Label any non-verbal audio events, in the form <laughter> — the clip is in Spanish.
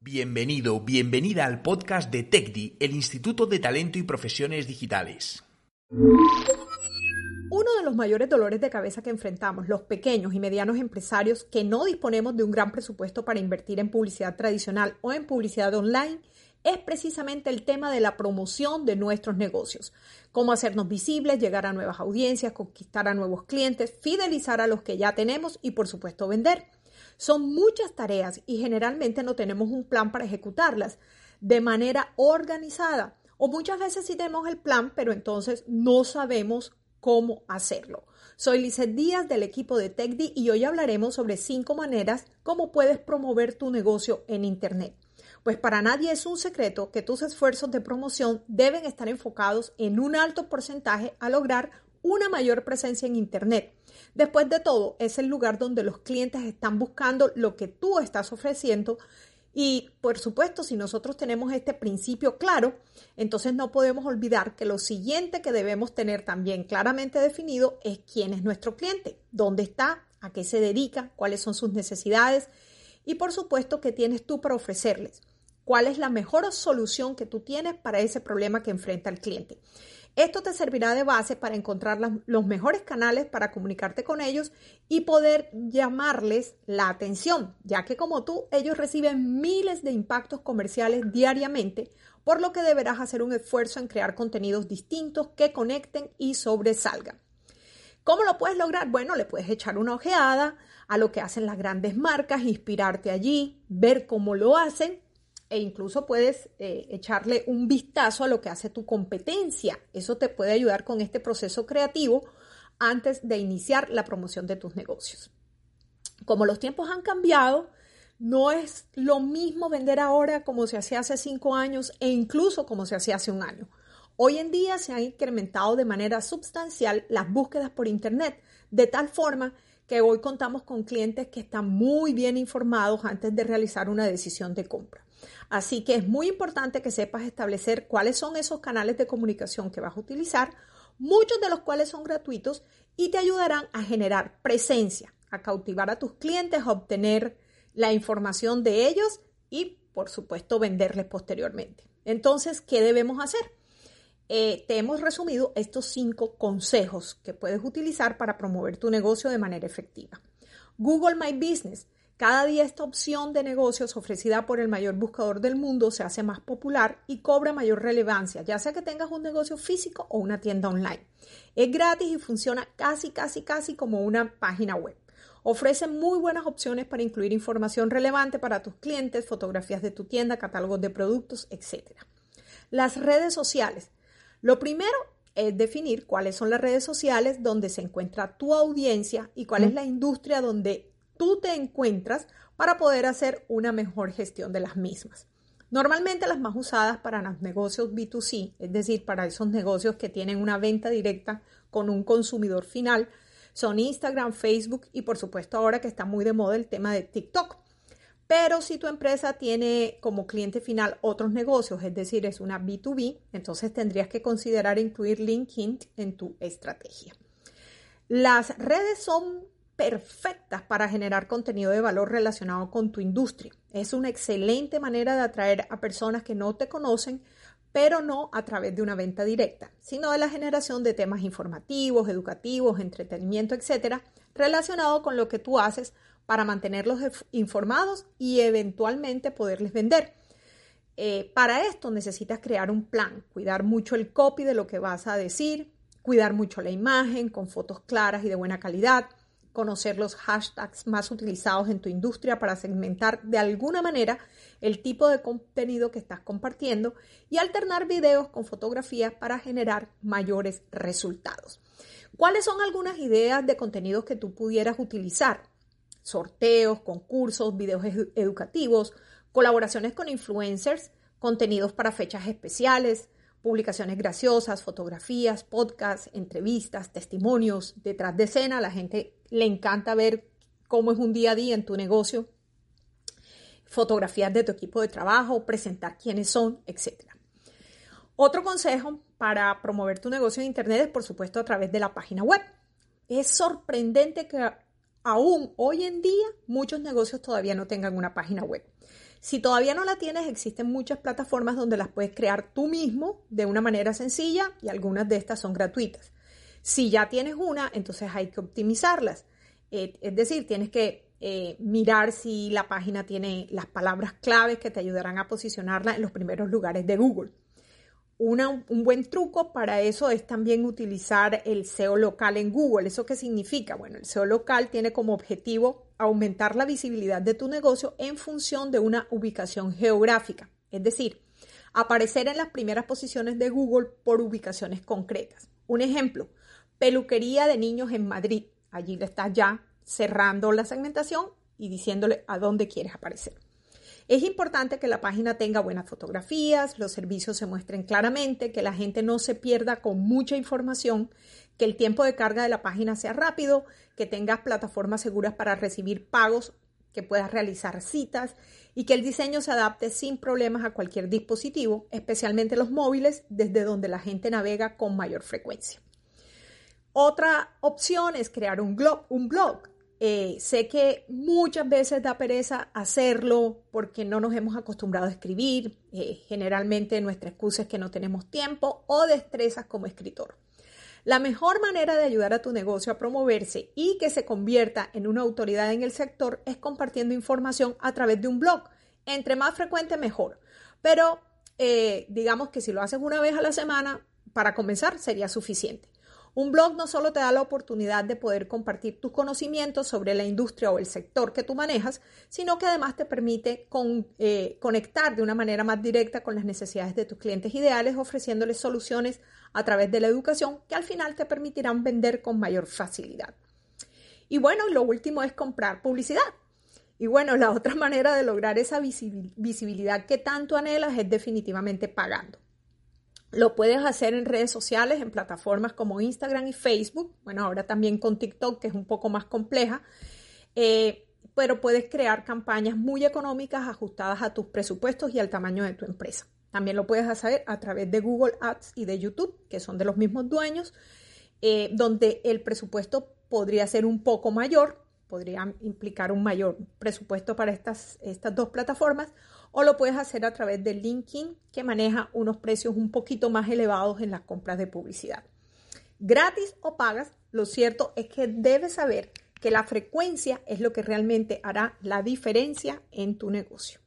Bienvenido, bienvenida al podcast de TECDI, el Instituto de Talento y Profesiones Digitales. Uno de los mayores dolores de cabeza que enfrentamos los pequeños y medianos empresarios que no disponemos de un gran presupuesto para invertir en publicidad tradicional o en publicidad online es precisamente el tema de la promoción de nuestros negocios. Cómo hacernos visibles, llegar a nuevas audiencias, conquistar a nuevos clientes, fidelizar a los que ya tenemos y por supuesto vender. Son muchas tareas y generalmente no tenemos un plan para ejecutarlas de manera organizada. O muchas veces sí tenemos el plan, pero entonces no sabemos cómo hacerlo. Soy Lizeth Díaz del equipo de TechD y hoy hablaremos sobre cinco maneras cómo puedes promover tu negocio en Internet. Pues para nadie es un secreto que tus esfuerzos de promoción deben estar enfocados en un alto porcentaje a lograr una mayor presencia en Internet. Después de todo, es el lugar donde los clientes están buscando lo que tú estás ofreciendo y por supuesto, si nosotros tenemos este principio claro, entonces no podemos olvidar que lo siguiente que debemos tener también claramente definido es quién es nuestro cliente, dónde está, a qué se dedica, cuáles son sus necesidades y por supuesto qué tienes tú para ofrecerles, cuál es la mejor solución que tú tienes para ese problema que enfrenta el cliente. Esto te servirá de base para encontrar los mejores canales para comunicarte con ellos y poder llamarles la atención, ya que como tú, ellos reciben miles de impactos comerciales diariamente, por lo que deberás hacer un esfuerzo en crear contenidos distintos que conecten y sobresalgan. ¿Cómo lo puedes lograr? Bueno, le puedes echar una ojeada a lo que hacen las grandes marcas, inspirarte allí, ver cómo lo hacen e incluso puedes eh, echarle un vistazo a lo que hace tu competencia. Eso te puede ayudar con este proceso creativo antes de iniciar la promoción de tus negocios. Como los tiempos han cambiado, no es lo mismo vender ahora como se hacía hace cinco años e incluso como se hacía hace un año. Hoy en día se han incrementado de manera sustancial las búsquedas por Internet, de tal forma que hoy contamos con clientes que están muy bien informados antes de realizar una decisión de compra. Así que es muy importante que sepas establecer cuáles son esos canales de comunicación que vas a utilizar, muchos de los cuales son gratuitos y te ayudarán a generar presencia, a cautivar a tus clientes, a obtener la información de ellos y, por supuesto, venderles posteriormente. Entonces, ¿qué debemos hacer? Eh, te hemos resumido estos cinco consejos que puedes utilizar para promover tu negocio de manera efectiva. Google My Business cada día esta opción de negocios ofrecida por el mayor buscador del mundo se hace más popular y cobra mayor relevancia, ya sea que tengas un negocio físico o una tienda online. Es gratis y funciona casi, casi, casi como una página web. Ofrece muy buenas opciones para incluir información relevante para tus clientes, fotografías de tu tienda, catálogos de productos, etc. Las redes sociales. Lo primero es definir cuáles son las redes sociales donde se encuentra tu audiencia y cuál es la industria donde tú te encuentras para poder hacer una mejor gestión de las mismas. Normalmente las más usadas para los negocios B2C, es decir, para esos negocios que tienen una venta directa con un consumidor final, son Instagram, Facebook y por supuesto ahora que está muy de moda el tema de TikTok. Pero si tu empresa tiene como cliente final otros negocios, es decir, es una B2B, entonces tendrías que considerar incluir LinkedIn en tu estrategia. Las redes son perfectas para generar contenido de valor relacionado con tu industria. Es una excelente manera de atraer a personas que no te conocen, pero no a través de una venta directa, sino de la generación de temas informativos, educativos, entretenimiento, etcétera, relacionado con lo que tú haces para mantenerlos informados y eventualmente poderles vender. Eh, para esto necesitas crear un plan, cuidar mucho el copy de lo que vas a decir, cuidar mucho la imagen con fotos claras y de buena calidad, conocer los hashtags más utilizados en tu industria para segmentar de alguna manera el tipo de contenido que estás compartiendo y alternar videos con fotografías para generar mayores resultados. ¿Cuáles son algunas ideas de contenidos que tú pudieras utilizar? sorteos, concursos, videos educativos, colaboraciones con influencers, contenidos para fechas especiales, publicaciones graciosas, fotografías, podcasts, entrevistas, testimonios, detrás de escena. La gente le encanta ver cómo es un día a día en tu negocio, fotografías de tu equipo de trabajo, presentar quiénes son, etc. Otro consejo para promover tu negocio en Internet es, por supuesto, a través de la página web. Es sorprendente que aún hoy en día muchos negocios todavía no tengan una página web. Si todavía no la tienes, existen muchas plataformas donde las puedes crear tú mismo de una manera sencilla y algunas de estas son gratuitas. Si ya tienes una, entonces hay que optimizarlas. Eh, es decir, tienes que eh, mirar si la página tiene las palabras claves que te ayudarán a posicionarla en los primeros lugares de Google un buen truco para eso es también utilizar el SEO local en Google. ¿Eso qué significa? Bueno, el SEO local tiene como objetivo aumentar la visibilidad de tu negocio en función de una ubicación geográfica. Es decir, aparecer en las primeras posiciones de Google por ubicaciones concretas. Un ejemplo, peluquería de niños en Madrid. Allí le estás ya cerrando la segmentación y diciéndole a dónde quieres aparecer. Es importante que la página tenga buenas fotografías, los servicios se muestren claramente, que la gente no se pierda con mucha información, que el tiempo de carga de la página sea rápido, que tengas plataformas seguras para recibir pagos, que puedas realizar citas y que el diseño se adapte sin problemas a cualquier dispositivo, especialmente los móviles, desde donde la gente navega con mayor frecuencia. Otra opción es crear un blog, un blog eh, sé que muchas veces da pereza hacerlo porque no nos hemos acostumbrado a escribir. Eh, generalmente nuestra excusa es que no tenemos tiempo o destrezas como escritor. La mejor manera de ayudar a tu negocio a promoverse y que se convierta en una autoridad en el sector es compartiendo información a través de un blog. Entre más frecuente, mejor. Pero eh, digamos que si lo haces una vez a la semana, para comenzar sería suficiente. Un blog no solo te da la oportunidad de poder compartir tus conocimientos sobre la industria o el sector que tú manejas, sino que además te permite eh, conectar de una manera más directa con las necesidades de tus clientes ideales, ofreciéndoles soluciones a través de la educación que al final te permitirán vender con mayor facilidad. Y bueno, lo último es comprar publicidad. Y bueno, la otra <laughs> manera de lograr esa visibilidad que tanto anhelas es definitivamente pagando. Lo puedes hacer en redes sociales, en plataformas como Instagram y Facebook. Bueno, ahora también con TikTok, que es un poco más compleja. Eh, pero puedes crear campañas muy económicas ajustadas a tus presupuestos y al tamaño de tu empresa. También lo puedes hacer a través de Google Ads y de YouTube, que son de los mismos dueños, eh, donde el presupuesto podría ser un poco mayor, podría implicar un mayor presupuesto para estas, estas dos plataformas, o lo puedes hacer a través de LinkedIn, que maneja unos precios un poquito más elevados en las compras de publicidad. Gratis o pagas, lo cierto es que debes saber que la frecuencia es lo que realmente hará la diferencia en tu negocio.